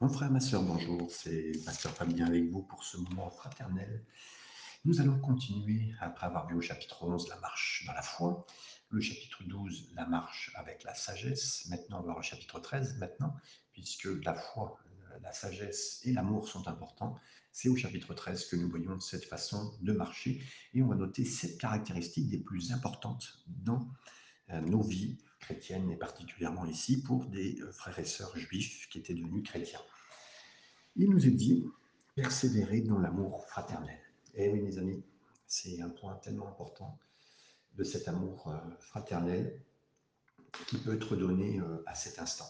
Mon frère, ma soeur, bonjour, c'est Pasteur Fabien avec vous pour ce moment fraternel. Nous allons continuer, après avoir vu au chapitre 11 la marche dans la foi, le chapitre 12 la marche avec la sagesse, maintenant on va voir le chapitre 13 maintenant, puisque la foi, la sagesse et l'amour sont importants. C'est au chapitre 13 que nous voyons cette façon de marcher et on va noter sept caractéristiques des plus importantes dans euh, nos vies chrétiennes et particulièrement ici pour des euh, frères et sœurs juifs qui étaient devenus chrétiens. Il nous est dit persévérer dans l'amour fraternel. Eh oui, mes amis, c'est un point tellement important de cet amour euh, fraternel qui peut être donné à cet instant.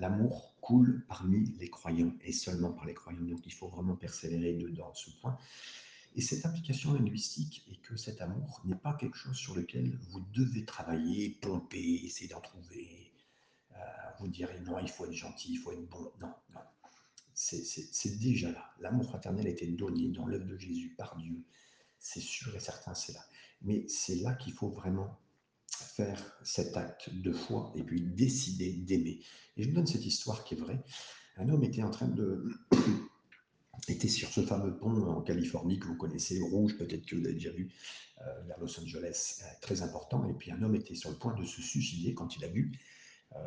L'amour coule parmi les croyants et seulement par les croyants. Donc il faut vraiment persévérer dedans ce point. Et cette implication linguistique et que cet amour n'est pas quelque chose sur lequel vous devez travailler, pomper, essayer d'en trouver. Euh, vous direz non, il faut être gentil, il faut être bon. Non, non. C'est déjà là. L'amour fraternel a été donné dans l'œuvre de Jésus par Dieu. C'est sûr et certain, c'est là. Mais c'est là qu'il faut vraiment faire cet acte de foi et puis décider d'aimer. Et je vous donne cette histoire qui est vraie. Un homme était en train de était sur ce fameux pont en Californie que vous connaissez, rouge, peut-être que vous l'avez déjà vu, euh, vers Los Angeles, euh, très important. Et puis un homme était sur le point de se suicider quand il a vu euh,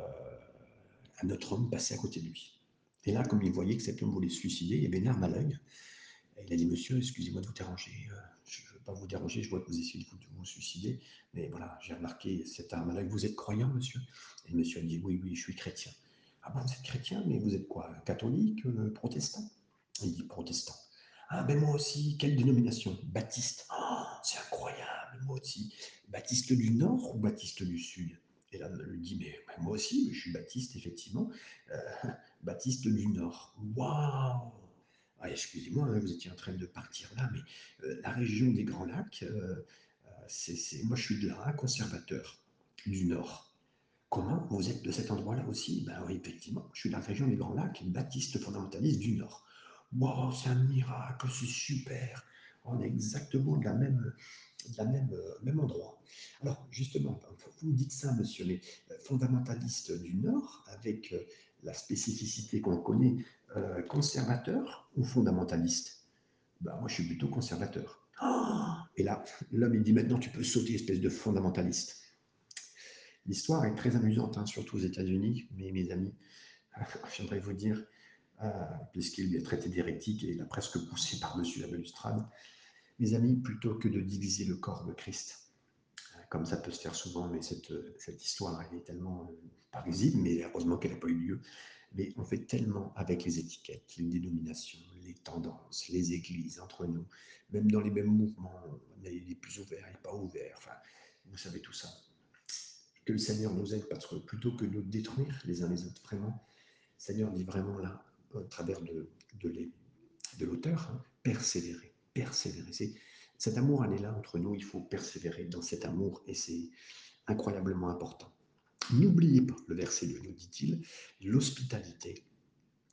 un autre homme passer à côté de lui. Et là, comme il voyait que cet homme voulait se suicider, il y avait une arme à l'œil. Il a dit Monsieur, excusez-moi de vous déranger, je ne veux pas vous déranger, je vois que vous essayez de vous, suicider, mais voilà, j'ai remarqué cette arme à l'œil. Vous êtes croyant, monsieur? Et le monsieur a dit Oui, oui, je suis chrétien. Ah bon, vous êtes chrétien, mais vous êtes quoi? Catholique, protestant? Il dit protestant. Ah ben moi aussi, quelle dénomination Baptiste. Oh, c'est incroyable, moi aussi. Baptiste du Nord ou Baptiste du Sud? Et là, lui dit, mais, moi aussi, je suis baptiste, effectivement. Euh, baptiste du Nord. Waouh ah, Excusez-moi, hein, vous étiez en train de partir là, mais euh, la région des Grands Lacs, euh, moi je suis de là, conservateur du Nord. Comment Vous êtes de cet endroit-là aussi? Ben oui, effectivement, je suis de la région des Grands Lacs, baptiste fondamentaliste du Nord. Wow, c'est un miracle, c'est super. On est exactement de la même, la même, euh, même endroit. Alors, justement, vous me dites ça, monsieur, mais euh, fondamentaliste du Nord, avec euh, la spécificité qu'on connaît, conservateur ou fondamentaliste? Ben, Moi, je suis plutôt conservateur. Ah Et là, l'homme, il dit maintenant, tu peux sauter, espèce de fondamentaliste. L'histoire est très amusante, hein, surtout aux États-Unis, mais mes amis, j'aimerais vous dire, euh, puisqu'il lui a traité d'hérétique et il a presque poussé par-dessus la balustrade. Mes amis, plutôt que de diviser le corps de Christ, euh, comme ça peut se faire souvent, mais cette, cette histoire, est tellement euh, pas visible, mais heureusement qu'elle n'a pas eu lieu. Mais on fait tellement avec les étiquettes, les dénominations, les tendances, les églises entre nous, même dans les mêmes mouvements, les, les plus ouverts et pas ouverts, vous savez tout ça. Que le Seigneur nous aide parce que plutôt que de nous détruire les uns les autres, vraiment, le Seigneur dit vraiment là, au travers de, l'auteur, hein, persévérer, persévérer. Cet amour, elle est là entre nous, il faut persévérer dans cet amour et c'est incroyablement important. N'oubliez pas, le verset 2 nous dit-il, l'hospitalité,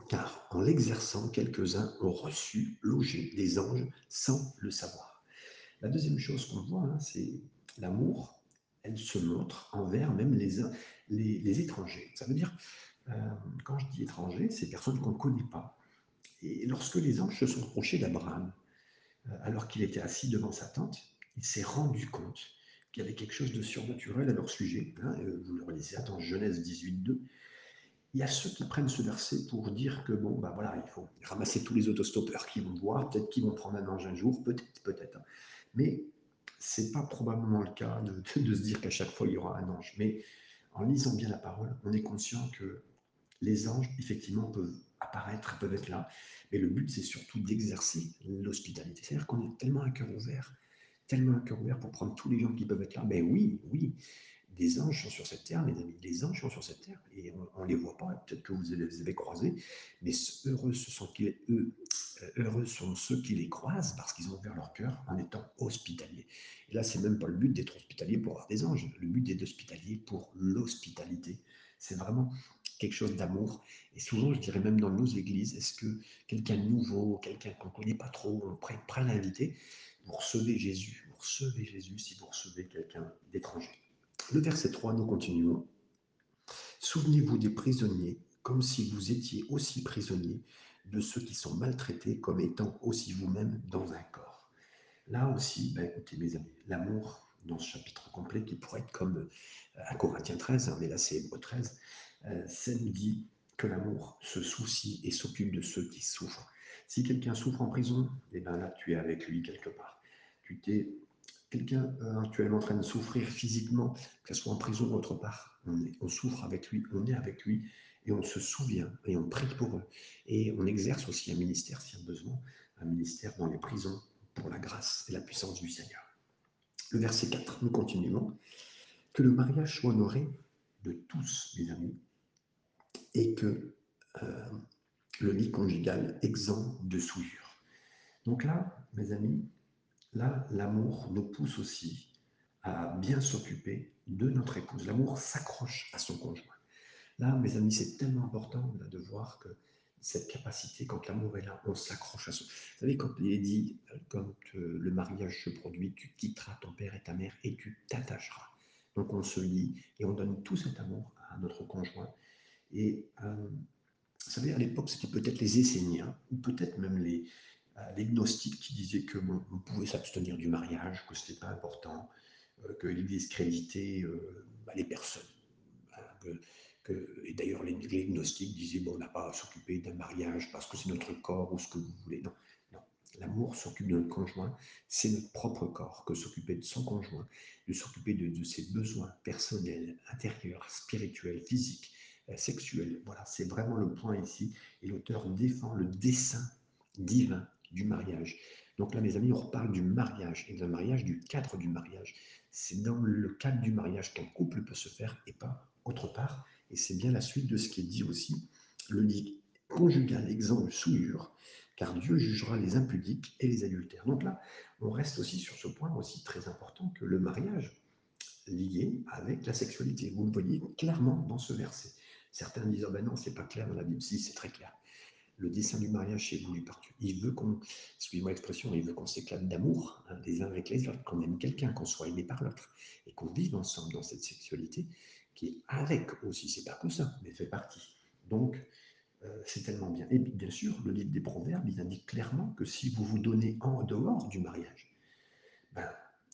car en l'exerçant, quelques-uns ont reçu, logé des anges sans le savoir. La deuxième chose qu'on voit, hein, c'est l'amour, elle se montre envers même les, les, étrangers. Ça veut dire, quand je dis étranger, c'est personnes qu'on ne connaît pas. Et lorsque les anges se sont approchés d'Abraham, euh, alors qu'il était assis devant sa tente, il s'est rendu compte qu'il y avait quelque chose de surnaturel à leur sujet. Hein, euh, vous le relisez, attends, Genèse 18, 2. Il y a ceux qui prennent ce verset pour dire que bon, ben voilà, il faut ramasser tous les autostoppeurs qui vont voir, peut-être qu'ils vont prendre un ange un jour, peut-être, peut-être. Hein. Mais c'est pas probablement le cas de se dire qu'à chaque fois il y aura un ange. Mais en lisant bien la parole, on est conscient que les anges, effectivement, peuvent apparaître, peuvent être là, mais le but, c'est surtout d'exercer l'hospitalité. C'est-à-dire qu'on est tellement un cœur ouvert, tellement un cœur ouvert pour prendre tous les gens qui peuvent être là. Mais oui, oui, des anges sont sur cette terre, mes amis, des anges sont sur cette terre, et on ne les voit pas, peut-être que vous les avez croisés, mais heureux, sont eux, heureux sont ceux qui les croisent parce qu'ils ont ouvert leur cœur en étant hospitaliers. Et là, c'est même pas le but d'être hospitalier pour avoir des anges, le but est d'hospitalier pour l'hospitalité. C'est vraiment quelque chose d'amour. Et souvent, je dirais même dans nos églises, est-ce que quelqu'un de nouveau, quelqu'un qu'on ne connaît pas trop, on prend prêt à l'inviter Vous recevez Jésus, vous recevez Jésus si vous recevez quelqu'un d'étranger. Le verset 3, nous continuons. Souvenez-vous des prisonniers comme si vous étiez aussi prisonnier de ceux qui sont maltraités comme étant aussi vous-même dans un corps. Là aussi, ben, écoutez mes amis, l'amour dans ce chapitre complet qui pourrait être comme à Corinthiens 13, hein, mais là c'est Hébreu 13, euh, ça nous dit que l'amour se soucie et s'occupe de ceux qui souffrent. Si quelqu'un souffre en prison, eh ben là tu es avec lui quelque part. Tu t'es quelqu'un euh, actuellement en train de souffrir physiquement, que ce soit en prison ou autre part, on, souffre avec lui, on est avec lui et on se souvient et on prie pour eux. Et on exerce aussi un ministère s'il y a besoin, un ministère dans les prisons pour la grâce et la puissance du Seigneur. Le verset 4, nous continuons. Que le mariage soit honoré de tous, mes amis, et que euh, le lit conjugal exempt de souillure. Donc là, mes amis, là, l'amour nous pousse aussi à bien s'occuper de notre épouse. L'amour s'accroche à son conjoint. Là, mes amis, c'est tellement important de voir que cette capacité, quand l'amour est là, on s'accroche à son. Vous savez, quand il est dit, quand euh, le mariage se produit, tu quitteras ton père et ta mère et tu t'attacheras. Donc on se lie et on donne tout cet amour à notre conjoint. Et euh, vous savez, à l'époque, c'était peut-être les Esséniens, ou peut-être même les, euh, les gnostiques qui disaient que on pouvait s'abstenir du mariage, que ce n'était pas important, que l'Église créditait bah, les personnes. Et d'ailleurs, les, gnostiques disaient bon, on n'a pas à s'occuper d'un mariage parce que c'est notre corps ou ce que vous voulez. Non, non. L'amour s'occupe de notre conjoint, c'est notre propre corps que s'occuper de son conjoint, de s'occuper de, ses besoins personnels, intérieurs, spirituels, physiques, euh, sexuels. Voilà, c'est vraiment le point ici. Et l'auteur défend le dessein divin du mariage. Donc là, mes amis, on reparle du mariage et d'un mariage, du cadre du mariage. C'est dans le cadre du mariage qu'un couple peut se faire et pas autre part. Et c'est bien la suite de ce qui est dit aussi. Le lit conjugal exempt de souillure, car Dieu jugera les impudiques et les adultères. Donc là, on reste aussi sur ce point aussi très important que le mariage lié avec la sexualité. Vous le voyez clairement dans ce verset. Certains disent oh ben non, c'est pas clair dans la Bible. Si, c'est très clair. Le dessein du mariage c'est voulu. Il veut qu'on, excusez-moi l'expression, il veut qu'on s'éclate d'amour hein, des uns avec les autres, qu'on aime quelqu'un, qu'on soit aimé par l'autre, et qu'on vive ensemble dans cette sexualité qui est avec aussi, c'est pas que ça, mais fait partie. Donc, euh, c'est tellement bien. Et bien sûr, le livre des Proverbes, il indique clairement que si vous vous donnez en dehors du mariage, ben,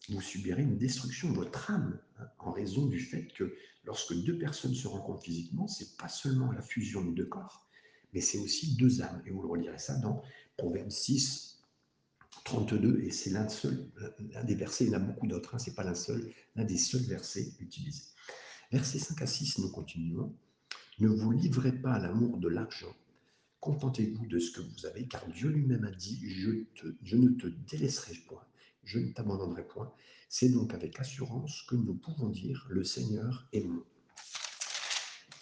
vous subirez une destruction de votre âme hein, en raison du fait que lorsque deux personnes se rencontrent physiquement, c'est pas seulement la fusion de deux corps, mais c'est aussi deux âmes. Et vous le relirez ça dans Proverbe 6, 32, et c'est l'un des versets, il y en a beaucoup d'autres, hein, c'est pas l'un seul, l'un des seuls versets utilisés. Versets 5 à 6, nous continuons. Ne vous livrez pas à l'amour de l'argent. Contentez-vous de ce que vous avez, car Dieu lui-même a dit, je, je ne te délaisserai point, je ne t'abandonnerai point. C'est donc avec assurance que nous pouvons dire, le Seigneur est mon,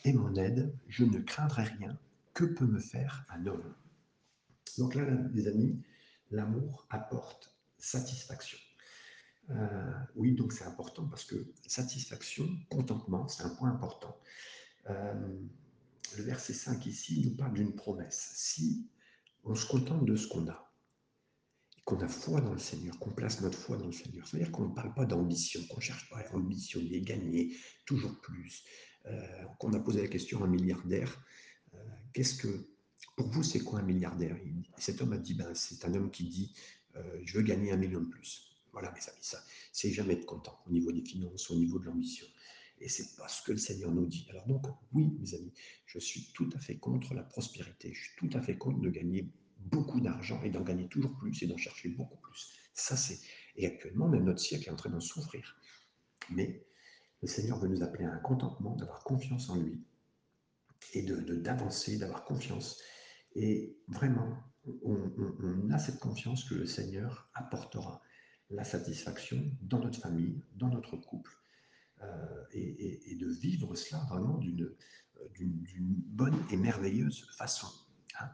est mon aide, je ne craindrai rien, que peut me faire un homme? Donc là, les amis, l'amour apporte satisfaction. Euh, oui, donc c'est important parce que satisfaction, contentement, c'est un point important. Euh, le verset 5 ici nous parle d'une promesse. Si on se contente de ce qu'on a, qu'on a foi dans le Seigneur, qu'on place notre foi dans le Seigneur, c'est-à-dire qu'on ne parle pas d'ambition, qu'on ne cherche pas à ambitionner, gagner toujours plus, euh, qu'on a posé la question à un milliardaire, qu'est-ce que, pour vous, c'est quoi un milliardaire? Cet homme a dit, ben, c'est un homme qui dit, je veux gagner un million de plus. Voilà, mes amis, ça, c'est jamais être content au niveau des finances, au niveau de l'ambition. Et c'est pas ce que le Seigneur nous dit. Alors donc, oui, mes amis, je suis tout à fait contre la prospérité. Je suis tout à fait contre de gagner beaucoup d'argent et d'en gagner toujours plus et d'en chercher beaucoup plus. Ça, c'est. Et actuellement, même notre siècle est en train d'en souffrir. Mais le Seigneur veut nous appeler à un contentement, d'avoir confiance en lui et de d'avancer, d'avoir confiance. Et vraiment, on a cette confiance que le Seigneur apportera la satisfaction dans notre famille, dans notre couple, euh, et, de vivre cela vraiment d'une bonne et merveilleuse façon. Hein,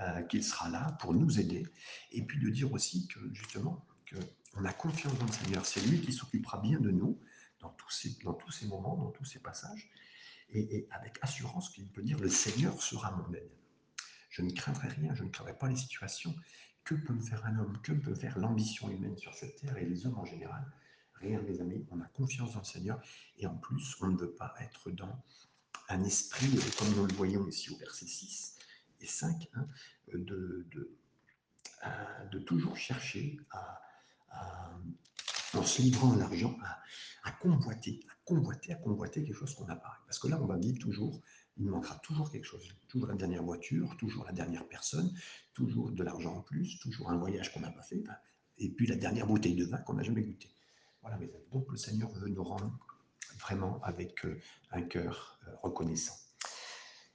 euh, qu'il sera là pour nous aider, et puis de dire aussi que justement, qu'on a confiance dans le Seigneur, c'est lui qui s'occupera bien de nous dans tous ces, moments, dans tous ces passages, et avec assurance qu'il peut dire, le Seigneur sera mon aide. Je ne craindrai rien, je ne craindrai pas les situations, que peut faire un homme? Que peut faire l'ambition humaine sur cette terre? Et les hommes en général Rien, mes amis. On a confiance dans le Seigneur et en plus, on ne veut pas être dans un esprit, comme nous le voyons ici au verset 6 et 5, hein, de, de, toujours chercher à, en se livrant l'argent, à, convoiter, à convoiter, à convoiter quelque chose qu'on n'a pas. Parce que là, on va vivre toujours, il manquera toujours quelque chose. Toujours la dernière voiture, toujours la dernière personne, toujours de l'argent en plus, toujours un voyage qu'on n'a pas fait, et puis la dernière bouteille de vin qu'on n'a jamais goûté. Voilà, mes amis. Donc le Seigneur veut nous rendre vraiment avec euh, un cœur euh, reconnaissant.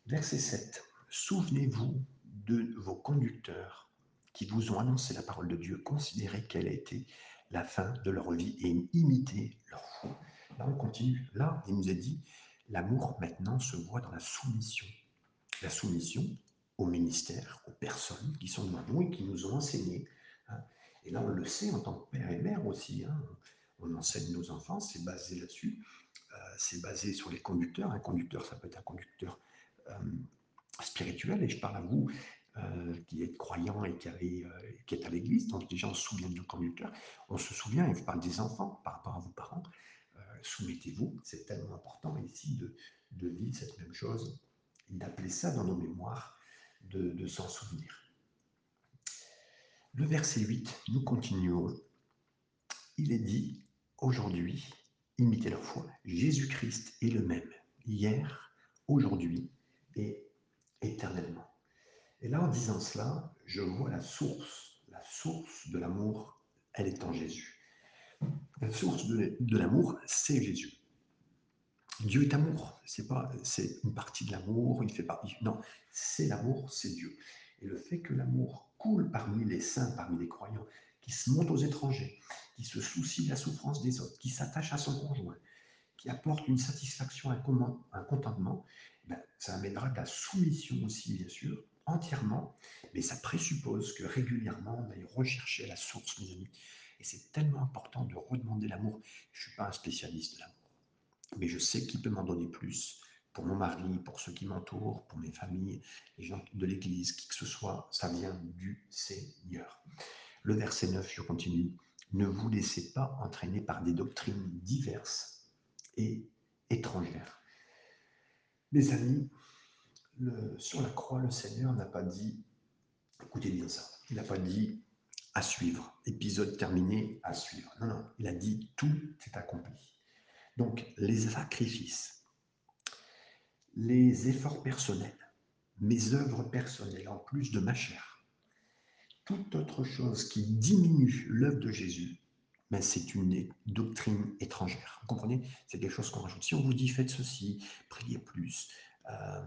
Verset 7. Souvenez-vous de vos conducteurs qui vous ont annoncé la parole de Dieu. Considérez quelle a été la fin de leur vie et imitez leur foi. Là, on continue. Là, il nous a dit, l'amour maintenant se voit dans la soumission. La soumission au ministère, aux personnes qui sont devant nous et qui nous ont enseigné. Hein. Et là, on le sait en tant que père et mère aussi. Hein. On enseigne nos enfants, c'est basé là-dessus. Euh, c'est basé sur les conducteurs. Un conducteur, ça peut être un conducteur euh, spirituel. Et je parle à vous euh, qui êtes croyant et qui, avez, qui êtes à l'église. Donc déjà, on se souvient de nos conducteurs. On se souvient, et je parle des enfants par rapport à vos parents. Soumettez-vous, c'est tellement important ici de, de vivre cette même chose, d'appeler ça dans nos mémoires, de, de s'en souvenir. Le verset 8, nous continuons. Il est dit, aujourd'hui, imitez leur foi. Jésus-Christ est le même, hier, aujourd'hui et éternellement. Et là, en disant cela, je vois la source, la source de l'amour, elle est en Jésus. La source de, l'amour, c'est Jésus. Dieu est amour. C'est pas, c'est une partie de l'amour. Il fait partie. Non, c'est l'amour, c'est Dieu. Et le fait que l'amour coule parmi les saints, parmi les croyants, qui se montent aux étrangers, qui se soucie de la souffrance des autres, qui s'attache à son conjoint, qui apporte une satisfaction, un, contentement, ben, ça amènera de la soumission aussi, bien sûr, entièrement, mais ça présuppose que régulièrement, on aille rechercher la source, mes amis. Et c'est tellement important de redemander l'amour. Je ne suis pas un spécialiste de l'amour, mais je sais qui peut m'en donner plus. Pour mon mari, pour ceux qui m'entourent, pour mes familles, les gens de l'Église, qui que ce soit, ça vient du Seigneur. Le verset 9, je continue. Ne vous laissez pas entraîner par des doctrines diverses et étrangères. Les amis, sur la croix, le Seigneur n'a pas dit, écoutez bien ça, il n'a pas dit à suivre, épisode terminé, à suivre. Non, non, il a dit tout est accompli. Donc les sacrifices, les efforts personnels, mes œuvres personnelles en plus de ma chair, toute autre chose qui diminue l'œuvre de Jésus, mais c'est une doctrine étrangère. Vous comprenez? C'est quelque chose qu'on rajoute. Si on vous dit faites ceci, priez plus, euh,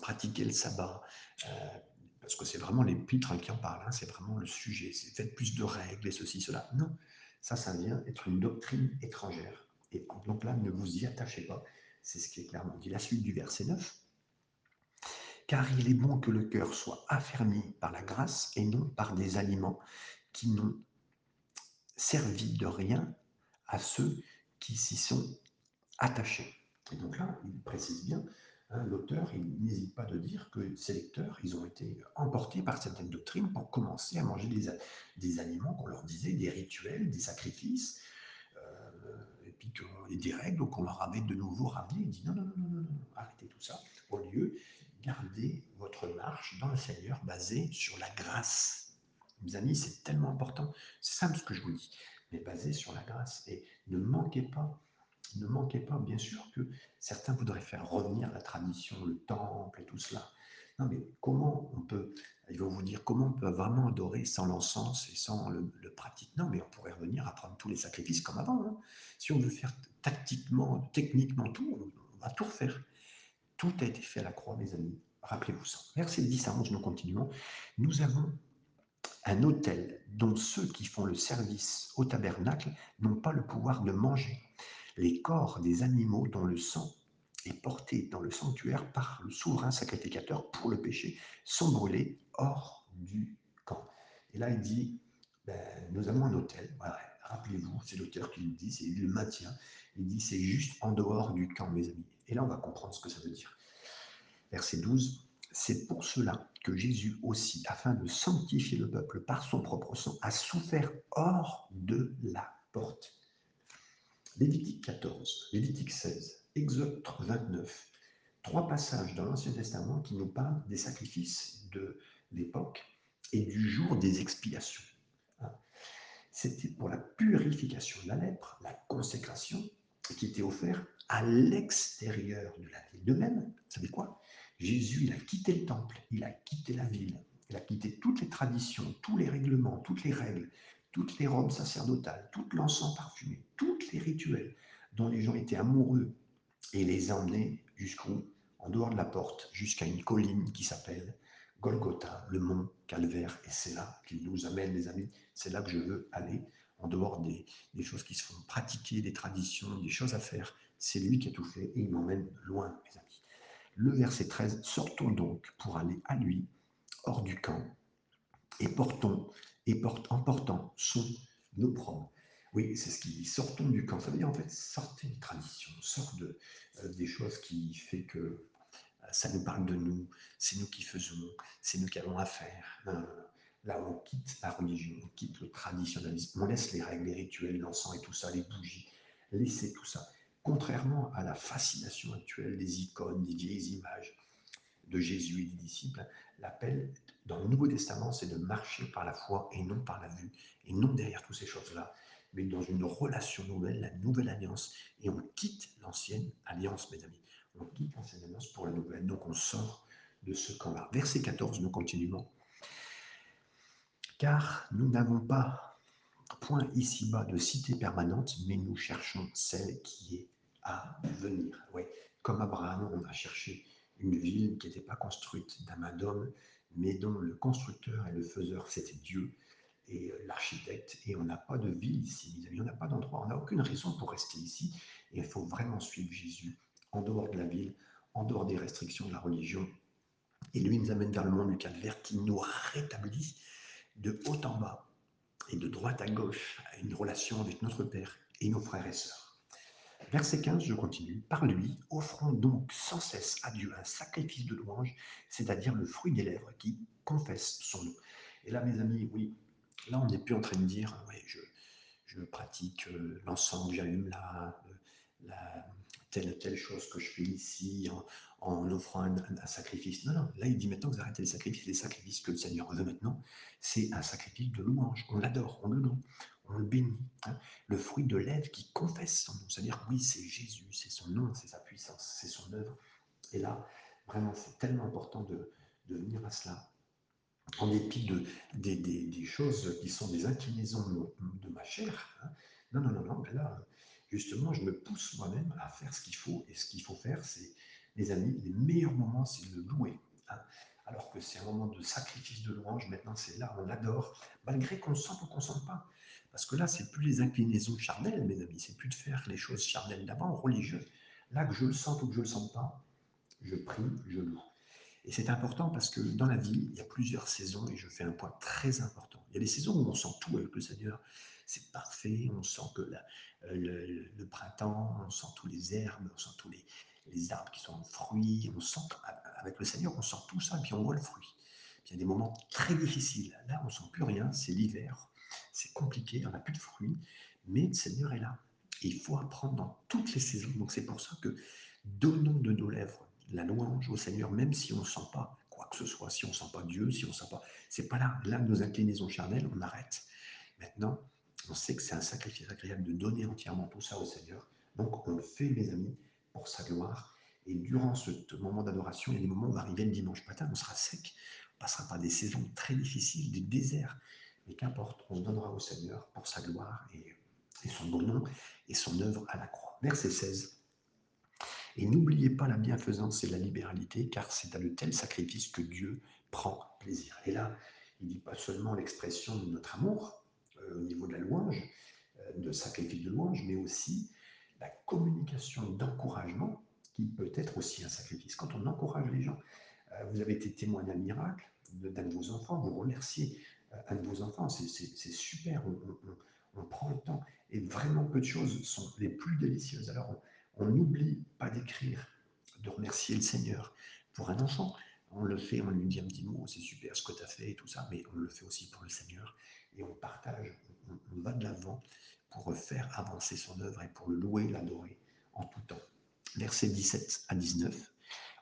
pratiquez le sabbat, euh, parce que c'est vraiment l'épître qui en parle, hein, c'est vraiment le sujet, faites plus de règles et ceci, cela. Non, ça, ça vient être une doctrine étrangère. Et donc là, ne vous y attachez pas. C'est ce qui est clairement dit. La suite du verset 9 car il est bon que le cœur soit affermi par la grâce et non par des aliments qui n'ont servi de rien à ceux qui s'y sont attachés. Et donc là, il précise bien, hein, l'auteur, n'hésite pas de dire que ces lecteurs, ils ont été emportés par certaines doctrines pour commencer à manger des, aliments qu'on leur disait, des rituels, des sacrifices, euh, et puis et des règles qu'on leur avait de nouveau ramenées. Il dit non, non, non, non, non, arrêtez tout ça. Au lieu, gardez votre marche dans le Seigneur basée sur la grâce. Mes amis, c'est tellement important. C'est simple ce que je vous dis, mais basé sur la grâce. Et ne manquez pas, ne manquez pas, bien sûr que certains voudraient faire revenir la tradition, le temple et tout cela. Non, mais comment on peut, il va vous dire comment on peut vraiment adorer sans l'encens et sans le, pratique? Non, mais on pourrait revenir à prendre tous les sacrifices comme avant. Hein. Si on veut faire tactiquement, techniquement tout, on va tout refaire. Tout a été fait à la croix, mes amis. Rappelez-vous ça. Verset 10 à 11, nous continuons. Nous avons un autel dont ceux qui font le service au tabernacle n'ont pas le pouvoir de manger. Les corps des animaux dont le sang est porté dans le sanctuaire par le souverain sacrificateur pour le péché sont brûlés hors du camp. Et là, il dit, ben, nous avons un autel. Rappelez-vous, c'est l'auteur qui le dit, c'est le maintient. Il dit, c'est juste en dehors du camp, mes amis. Et là, on va comprendre ce que ça veut dire. Verset 12. C'est pour cela que Jésus aussi, afin de sanctifier le peuple par son propre sang, a souffert hors de la porte. Lévitique 14, Lévitique 16, Exode 29, trois passages dans l'Ancien Testament qui nous parlent des sacrifices de l'époque et du jour des expiations. Hein. C'était pour la purification de la lèpre, la consécration, qui était offert à l'extérieur de la ville. De même, vous savez quoi? Jésus, il a quitté le temple, il a quitté la ville, il a quitté toutes les traditions, tous les règlements, toutes les règles, toutes les robes sacerdotales, tout l'encens parfumé, tous les rituels dont les gens étaient amoureux et les emmener jusqu'où En dehors de la porte, jusqu'à une colline qui s'appelle Golgotha, le mont Calvaire. Et c'est là qu'il nous amène, les amis. C'est là que je veux aller, en dehors des, des, choses qui se font pratiquer, des traditions, des choses à faire. C'est lui qui a tout fait et il m'emmène loin, mes amis. Le verset 13, sortons donc pour aller à lui, hors du camp, et portons, et porte, en portant son. Oui, c'est ce qui sortons du camp. Ça veut dire en fait, sortez une tradition, sortez euh, des choses qui fait que euh, ça nous parle de nous, c'est nous qui faisons, c'est nous qui avons à faire. Là, on quitte la religion, on quitte le traditionnalisme, on laisse les règles, les rituels, l'encens et tout ça, les bougies, laissez tout ça. Contrairement à la fascination actuelle des icônes, des vieilles images de Jésus et des disciples, l'appel dans le Nouveau Testament, c'est de marcher par la foi et non par la vue, et non derrière toutes ces choses-là, mais dans une relation nouvelle, la nouvelle alliance, et on quitte l'ancienne alliance, mes amis. On quitte l'ancienne alliance pour la nouvelle, donc on sort de ce camp-là. Verset 14, nous continuons. Car nous n'avons pas point ici-bas de cité permanente, mais nous cherchons celle qui est à venir. Oui, comme Abraham, on a cherché une ville qui n'était pas construite d'un main d'homme, mais dont le constructeur et le faiseur, c'était Dieu et euh, l'architecte. Et on n'a pas de ville ici, mes amis, on n'a pas d'endroit, on n'a aucune raison pour rester ici. Et il faut vraiment suivre Jésus en dehors de la ville, en dehors des restrictions de la religion. Et lui nous amène vers le monde du calvaire qui nous rétablit de haut en bas et de droite à gauche une relation avec notre Père et nos frères et sœurs. Verset 15, je continue. Par lui, offrons donc sans cesse à Dieu un sacrifice de louange, c'est-à-dire le fruit des lèvres qui confesse son nom. Et là, mes amis, oui, là, on n'est plus en train de dire, oui, je, je pratique euh, l'ensemble, j'allume la, la, telle telle chose que je fais ici en, offrant un, sacrifice. Non, non, là, il dit maintenant vous arrêtez les sacrifices. Les sacrifices que le Seigneur veut maintenant, c'est un sacrifice de louange. On l'adore, on le loue on le bénit. Hein. Le fruit de lèvres qui confesse son nom. C'est-à-dire, oui, c'est Jésus, c'est son nom, c'est sa puissance, c'est son œuvre. Et là, vraiment, c'est tellement important de, de, venir à cela. En dépit de, des, des, des, choses qui sont des inclinaisons de, ma chair. Hein. Non, non, non, non. Là, justement, je me pousse moi-même à faire ce qu'il faut. Et ce qu'il faut faire, c'est, les amis, les meilleurs moments, c'est de louer. Hein. Alors que c'est un moment de sacrifice de louange. Maintenant, c'est là, on adore, malgré qu'on sente ou qu'on ne sente pas. Parce que là, c'est plus les inclinaisons charnelles, mes amis, c'est plus de faire les choses charnelles d'avant, religieuses. Là, que je le sente ou que je ne le sente pas, je prie, je loue. Et c'est important parce que dans la vie, il y a plusieurs saisons et je fais un point très important. Il y a des saisons où on sent tout avec le Seigneur, c'est parfait, on sent que la, le, printemps, on sent tous les herbes, on sent tous les, arbres qui sont en fruits, on sent, avec le Seigneur, on sent tout ça, et puis on voit le fruit. Il y a des moments très difficiles. Là, on ne sent plus rien, c'est l'hiver, c'est compliqué, on n'a plus de fruits, mais le Seigneur est là. Et il faut apprendre dans toutes les saisons. Donc c'est pour ça que donnons de nos lèvres la louange au Seigneur, même si on ne sent pas quoi que ce soit, si on ne sent pas Dieu, si on ne sent pas... C'est pas là. Là, nos inclinaisons charnelles, on arrête. Maintenant, on sait que c'est un sacrifice agréable de donner entièrement tout ça au Seigneur. Donc on le fait, mes amis, pour sa gloire. Et durant ce moment d'adoration, il y a des moments où on va arriver le dimanche matin, on sera sec, on passera par des saisons très difficiles, des déserts, mais qu'importe, on donnera au Seigneur pour sa gloire et, son bon nom et son œuvre à la croix. Verset 16. Et n'oubliez pas la bienfaisance et la libéralité, car c'est à de tels sacrifices que Dieu prend plaisir. Et là, il dit pas seulement l'expression de notre amour euh, au niveau de la louange, euh, de sacrifice de louange, mais aussi la communication d'encouragement qui peut être aussi un sacrifice. Quand on encourage les gens, euh, vous avez été témoin d'un miracle d'un de vos enfants, vous remerciez de vos enfants. C'est super, on, prend le temps. Et vraiment peu de choses sont les plus délicieuses. Alors, on n'oublie pas d'écrire, de remercier le Seigneur pour un enfant. On le fait, on lui dit un petit mot, c'est super ce que tu as fait et tout ça, mais on le fait aussi pour le Seigneur. Et on partage, on, on va de l'avant pour faire avancer son œuvre et pour le louer, l'adorer en tout temps. Versets 17 à 19.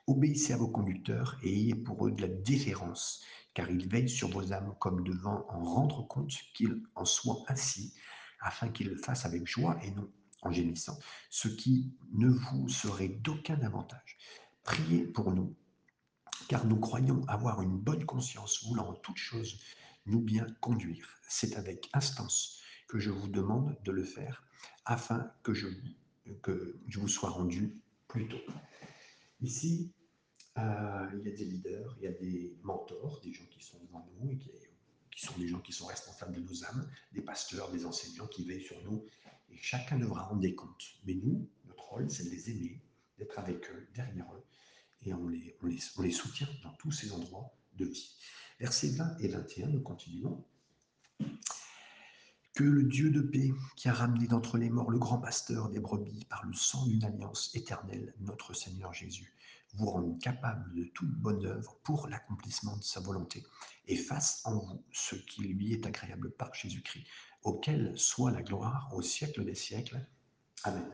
Obéissez à vos conducteurs et ayez pour eux de la déférence, car ils veillent sur vos âmes comme devant en rendre compte qu'ils en soient ainsi, afin qu'ils le fassent avec joie et non en gémissant, ce qui ne vous serait d'aucun avantage. Priez pour nous, car nous croyons avoir une bonne conscience, voulant en toute chose nous bien conduire. C'est avec instance que je vous demande de le faire, afin que je, que je vous sois rendu plus tôt. Ici, euh, il y a des leaders, il y a des mentors, des gens qui sont devant nous et qui, sont des gens qui sont responsables de nos âmes, des pasteurs, des enseignants qui veillent sur nous. Et chacun devra rendre des comptes. Mais nous, notre rôle, c'est de les aimer, d'être avec eux, derrière eux, et on les, les, on les soutient dans tous ces endroits de vie. Versets 20 et 21, nous continuons. Que le Dieu de paix, qui a ramené d'entre les morts le grand pasteur des brebis par le sang d'une alliance éternelle, notre Seigneur Jésus, vous rende capable de toute bonne œuvre pour l'accomplissement de sa volonté, et fasse en vous ce qui lui est agréable par Jésus-Christ, auquel soit la gloire au siècle des siècles. Amen.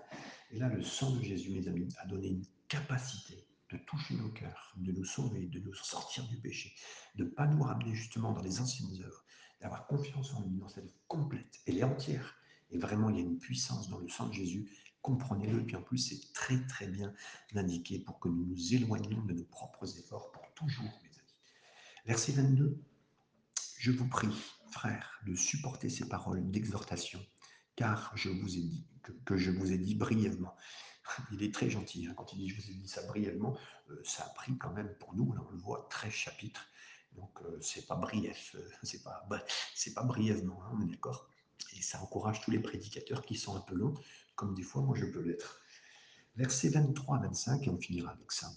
Et là, le sang de Jésus, mes amis, a donné une capacité de toucher nos cœurs, de nous sauver, de nous sortir du péché, de ne pas nous ramener justement dans les anciennes œuvres, d'avoir confiance en lui, dans cette complète. Elle est entière. Et vraiment, il y a une puissance dans le sang de Jésus. Comprenez-le. Et puis en plus, c'est très, très bien indiqué pour que nous nous éloignions de nos propres efforts pour toujours, mes amis. Verset 22. Je vous prie, frères, de supporter ces paroles d'exhortation, car je vous ai dit, que, je vous ai dit brièvement. Il est très gentil. Hein, quand il dit je vous ai dit ça brièvement, euh, ça a pris quand même pour nous, on le voit, 13 chapitres. Donc, euh, c'est pas brief, euh, c'est pas, c'est pas brièvement, hein, on est d'accord Et ça encourage tous les prédicateurs qui sont un peu longs, comme des fois moi je peux l'être. Versets 23 à 25, et on finira avec ça.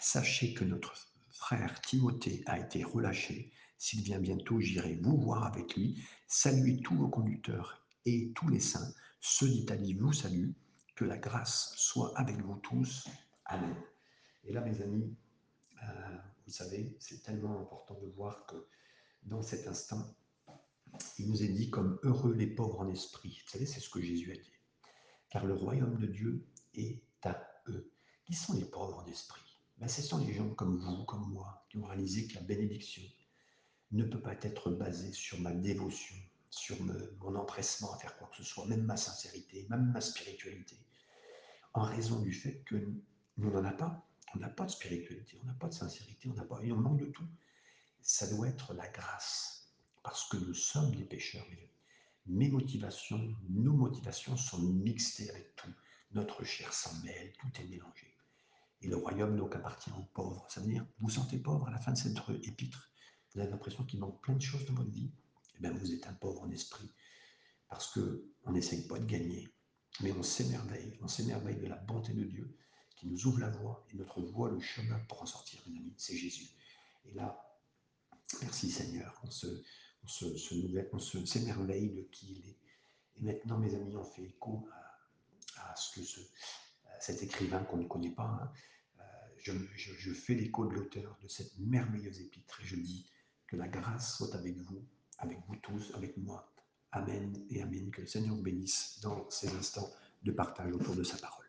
Sachez que notre frère Timothée a été relâché. S'il vient bientôt, j'irai vous voir avec lui. Saluez tous vos conducteurs et tous les saints. Ceux d'Italie vous saluent. Que la grâce soit avec vous tous. Amen. Et là, mes amis, vous savez, c'est tellement important de voir que dans cet instant, il nous est dit comme heureux les pauvres en esprit. Vous savez, c'est ce que Jésus a dit. Car le royaume de Dieu est à eux. Qui sont les pauvres en esprit? Ben, Ce sont les gens comme vous, comme moi, qui ont réalisé que la bénédiction ne peut pas être basée sur ma dévotion, sur mon empressement à faire quoi que ce soit, même ma sincérité, même ma spiritualité, en raison du fait que nous n'en avons pas. On n'a pas de spiritualité, on n'a pas de sincérité, on n'a pas, et on manque de tout. Ça doit être la grâce, parce que nous sommes des pécheurs, mes motivations, nos motivations sont mixées avec tout. Notre chair s'en mêle, tout est mélangé. Et le royaume donc appartient aux pauvres. Ça veut dire, vous sentez pauvre à la fin de cette épître, vous avez l'impression qu'il manque plein de choses dans votre vie? Eh bien, vous êtes un pauvre en esprit, parce qu'on n'essaye pas de gagner, mais on s'émerveille, on s'émerveille de la bonté de Dieu qui nous ouvre la voie, et notre voie, le chemin pour en sortir, mes amis, c'est Jésus. Et là, merci Seigneur, on se, on se, se s'émerveille de qui il est. Et maintenant, mes amis, on fait écho à, ce à cet écrivain qu'on ne connaît pas, hein, je, je, je fais l'écho de l'auteur de cette merveilleuse épître et je dis que la grâce soit avec vous, avec vous tous, avec moi. Amen et Amen. Que le Seigneur vous bénisse dans ces instants de partage autour de sa parole.